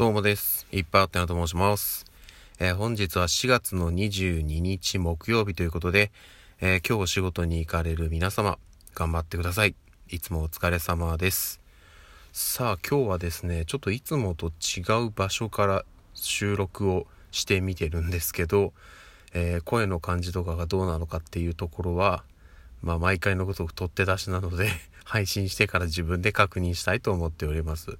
どうもです。いっぱいあってなと申します。えー本日は4月の22日木曜日ということで、えー今日お仕事に行かれる皆様、頑張ってください。いつもお疲れ様です。さあ、今日はですね、ちょっといつもと違う場所から収録をしてみてるんですけど、えー声の感じとかがどうなのかっていうところは、まあ、毎回のこと取って出しなので、配信してから自分で確認したいと思っております。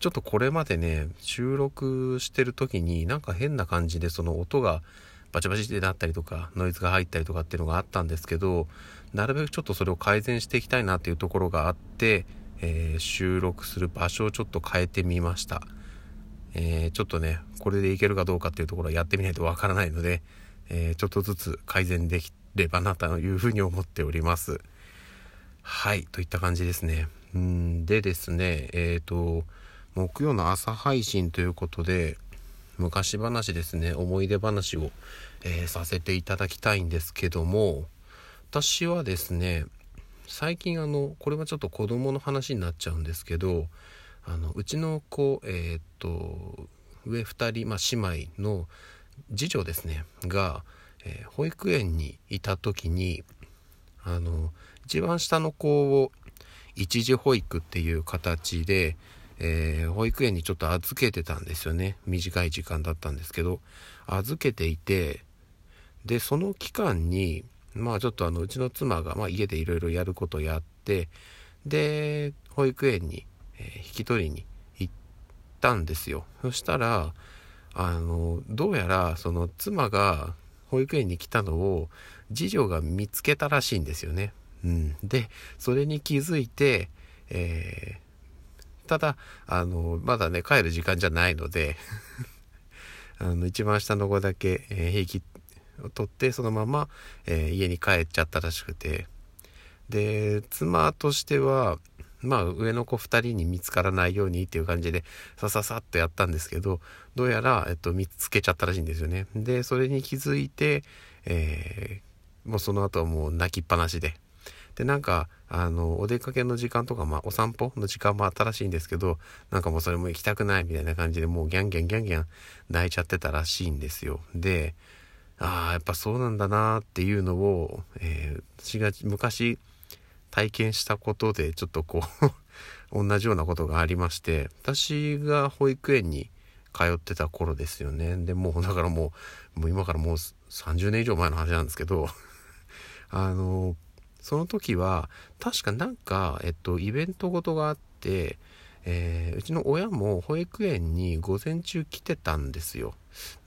ちょっとこれまでね、収録してる時になんか変な感じでその音がバチバチってなったりとか、ノイズが入ったりとかっていうのがあったんですけど、なるべくちょっとそれを改善していきたいなっていうところがあって、えー収録する場所をちょっと変えてみました。えーちょっとね、これでいけるかどうかっていうところはやってみないとわからないので、えーちょっとずつ改善できればなというふうに思っております。はい、といった感じですね。うんでですね、えっ、と、木曜の朝配信ということで、昔話ですね、思い出話を、えーさせていただきたいんですけども、私はですね、最近あの、これはちょっと子供の話になっちゃうんですけど、あの、うちの子、えっ、と、上2人、まあ、姉妹の次女ですね、が、えー保育園にいた時に、あの、一番下の子を一時保育っていう形で、えー保育園にちょっと預けてたんですよね。短い時間だったんですけど、預けていて、で、その期間に、まあちょっとあの、うちの妻が、まあ家でいろいろやることやって、で、保育園に、え引き取りに行ったんですよ。そしたら、あの、どうやら、その妻が保育園に来たのを、次女が見つけたらしいんですよね。うん。で、それに気づいて、えーただ、あの、まだね、帰る時間じゃないので、あの、一番下の子だけ、えー、平気を取って、そのまま、えー家に帰っちゃったらしくて、で、妻としては、まあ、上の子二人に見つからないようにっていう感じで、さささっとやったんですけど、どうやら、えっと、見つけちゃったらしいんですよね。で、それに気づいて、えーもうその後はもう泣きっぱなしで。で、なんか、あの、お出かけの時間とか、まあ、お散歩の時間もあったらしいんですけど、なんかもうそれも行きたくないみたいな感じで、もうギャンギャンギャンギャン泣いちゃってたらしいんですよ。で、ああ、やっぱそうなんだなーっていうのを、えー私が昔体験したことで、ちょっとこう、同じようなことがありまして、私が保育園に通ってた頃ですよね。で、もうだからもう、もう今からもう30年以上前の話なんですけど、あの、その時は、確かなんか、えっと、イベントごとがあって、えーうちの親も保育園に午前中来てたんですよ。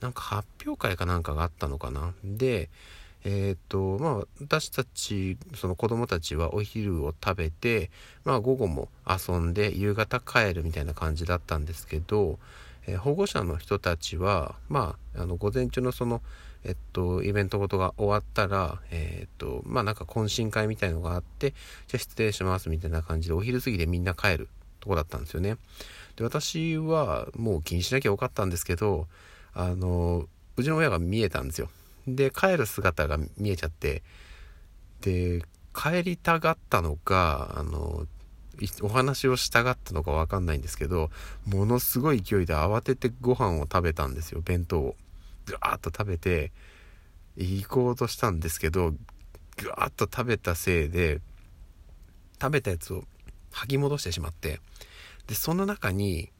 なんか発表会かなんかがあったのかな。で、えーっと、まあ、私たち、その子供たちはお昼を食べて、まあ、午後も遊んで、夕方帰るみたいな感じだったんですけど、えー保護者の人たちは、まあ、あの、午前中のその、えっと、イベントごとが終わったら、えーっと、まあ、なんか懇親会みたいのがあって、じゃあ失礼しますみたいな感じで、お昼過ぎでみんな帰るとこだったんですよね。で、私はもう気にしなきゃよかったんですけど、あの、うちの親が見えたんですよ。で、帰る姿が見えちゃって、で、帰りたがったのか、あの、お話をしたがったのかわかんないんですけど、ものすごい勢いで慌ててご飯を食べたんですよ、弁当を。ぐわーっと食べて、行こうとしたんですけど、ぐわーっと食べたせいで、食べたやつを吐き戻してしまって、で、その中に、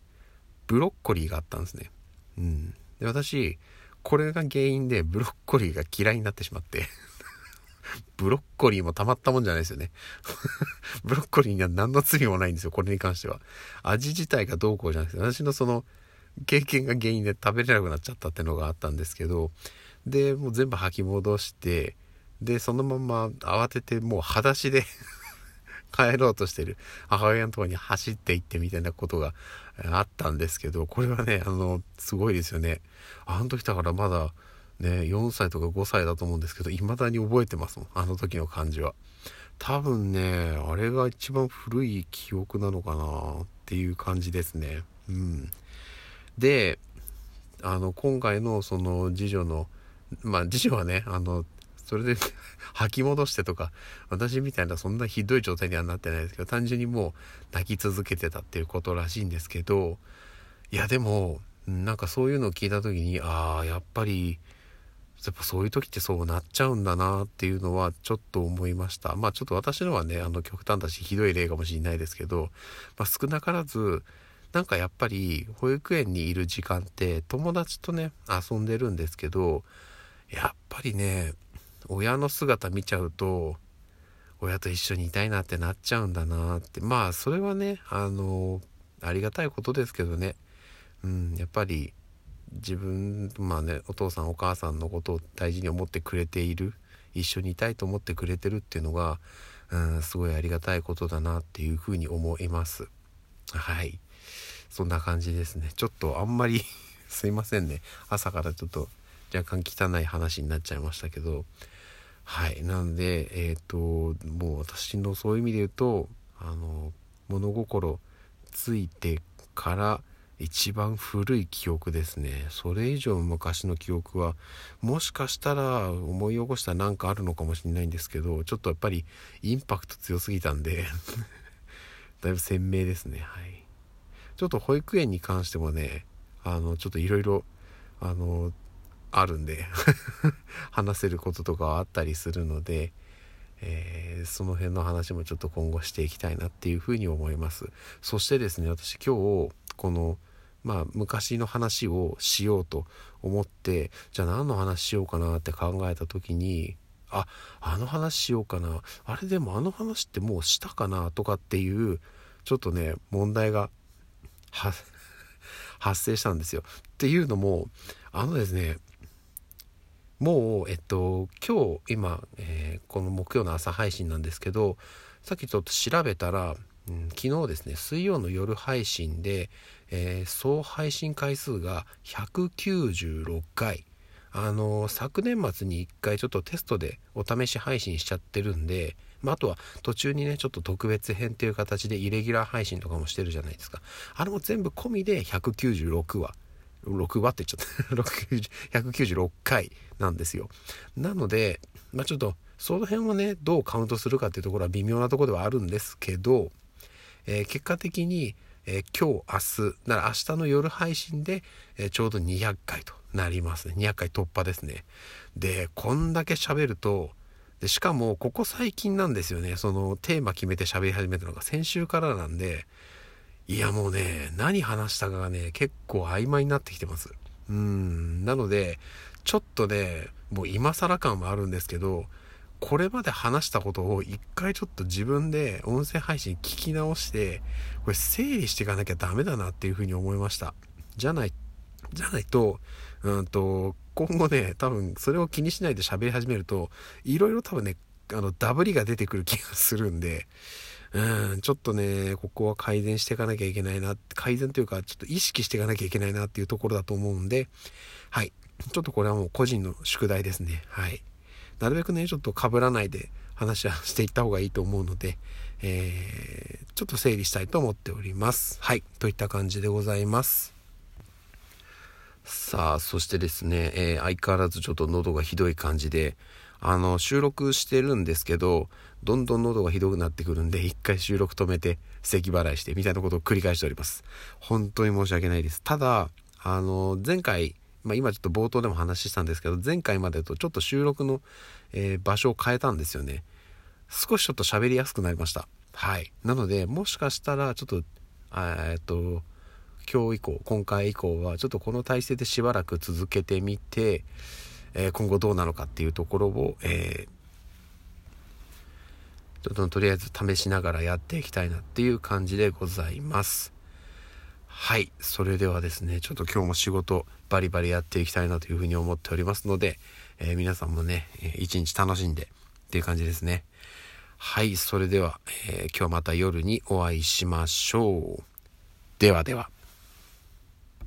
ブロッコリーがあったんですね。うん。で、私、これが原因でブロッコリーが嫌いになってしまって、ブロッコリーもたまったもんじゃないですよね。ブロッコリーには何の罪もないんですよ、これに関しては。味自体がどうこうじゃなくて、私のその、経験が原因で食べれなくなっちゃったってのがあったんですけど、で、もう全部吐き戻して、で、そのまま慌ててもう裸足で 帰ろうとしてる母親のとこに走って行ってみたいなことがあったんですけど、これはね、あの、すごいですよね。あの時だからまだね、4歳とか5歳だと思うんですけど、未だに覚えてますもん。あの時の感じは。多分ね、あれが一番古い記憶なのかなっていう感じですね。うん。で、あの、今回のその次女の、まあ次女はね、あの、それで 吐き戻してとか、私みたいなそんなひどい状態にはなってないですけど、単純にもう泣き続けてたっていうことらしいんですけど、いやでもなんかそういうのを聞いた時にああやっぱりやっぱそういう時ってそうなっちゃうんだなっていうのはちょっと思いました。まあちょっと私のはねあの極端だしひどい例かもしれないですけど、まあ、少なからずなんかやっぱり保育園にいる時間って友達とね遊んでるんですけどやっぱりね親の姿見ちゃうと親と一緒にいたいなってなっちゃうんだなって。まあそれはねあのありがたいことですけどね。うんやっぱり自分まあねお父さんお母さんのことを大事に思ってくれている一緒にいたいと思ってくれてるっていうのが、うん、すごいありがたいことだなっていうふうに思います。はい。そんな感じですね。ちょっとあんまり すいませんね。朝からちょっと若干汚い話になっちゃいましたけど。はい。なんでえっ、ー、ともう私のそういう意味で言うとあの物心ついてから一番古い記憶ですね。それ以上昔の記憶はもしかしたら思い起こしたら何かあるのかもしれないんですけどちょっとやっぱりインパクト強すぎたんで だいぶ鮮明ですね。はい。ちょっと保育園に関してもねあのちょっといろいろあのあるんで 話せることとかはあったりするので、えー、その辺の話もちょっと今後していきたいなっていうふうに思いますそしてですね私今日このまあ昔の話をしようと思ってじゃあ何の話しようかなって考えた時にああの話しようかなあれでもあの話ってもうしたかなとかっていうちょっとね問題が 発生したんですよ。っていうのもあのですねもうえっと今日今、えー、この木曜の朝配信なんですけどさっきちょっと調べたらうん、昨日ですね水曜の夜配信で、えー、総配信回数が196回。あのー、昨年末に1回ちょっとテストでお試し配信しちゃってるんで、まあ、あとは途中にねちょっと特別編っていう形でイレギュラー配信とかもしてるじゃないですか。あれも全部込みで196話。6話って言っちゃった。196回なんですよ。なのでまあちょっとその辺はねどうカウントするかっていうところは微妙なところではあるんですけどえー、結果的に、えー、今日明日なら明日の夜配信で、えー、ちょうど200回となりますね。200回突破ですね。でこんだけ喋るとでしかもここ最近なんですよね。そのテーマ決めて喋り始めたのが先週からなんでいやもうね何話したかがね結構曖昧になってきてますうんなのでちょっとねもう今更感はあるんですけどこれまで話したことを一回ちょっと自分で音声配信聞き直して、これ整理していかなきゃダメだなっていうふうに思いました。じゃない、じゃないと、うんと、今後ね、多分それを気にしないで喋り始めると、いろいろ多分ね、あの、ダブりが出てくる気がするんで、うん、ちょっとね、ここは改善していかなきゃいけないな、改善というか、ちょっと意識していかなきゃいけないなっていうところだと思うんで、はい。ちょっとこれはもう個人の宿題ですね。はい。なるべくね、ちょっと被らないで話はしていった方がいいと思うので、えー、ちょっと整理したいと思っております。はい。といった感じでございます。さあ、そしてですね、えー、相変わらずちょっと喉がひどい感じで、あの、収録してるんですけど、どんどん喉がひどくなってくるんで、一回収録止めて、咳払いして、みたいなことを繰り返しております。本当に申し訳ないです。ただ、あの、前回、まあ、今ちょっと冒頭でも話したんですけど、前回までとちょっと収録の、えー、場所を変えたんですよね。少しちょっと喋りやすくなりました。はい。なので、もしかしたら、ちょっと、えっと、今日以降、今回以降は、ちょっとこの体制でしばらく続けてみて、えー、今後どうなのかっていうところを、えー、ちょっととりあえず試しながらやっていきたいなっていう感じでございます。はい。それではですね、ちょっと今日も仕事バリバリやっていきたいなというふうに思っておりますので、えー、皆さんもね、一日楽しんでっていう感じですね。はい。それでは、えー、今日また夜にお会いしましょう。ではでは。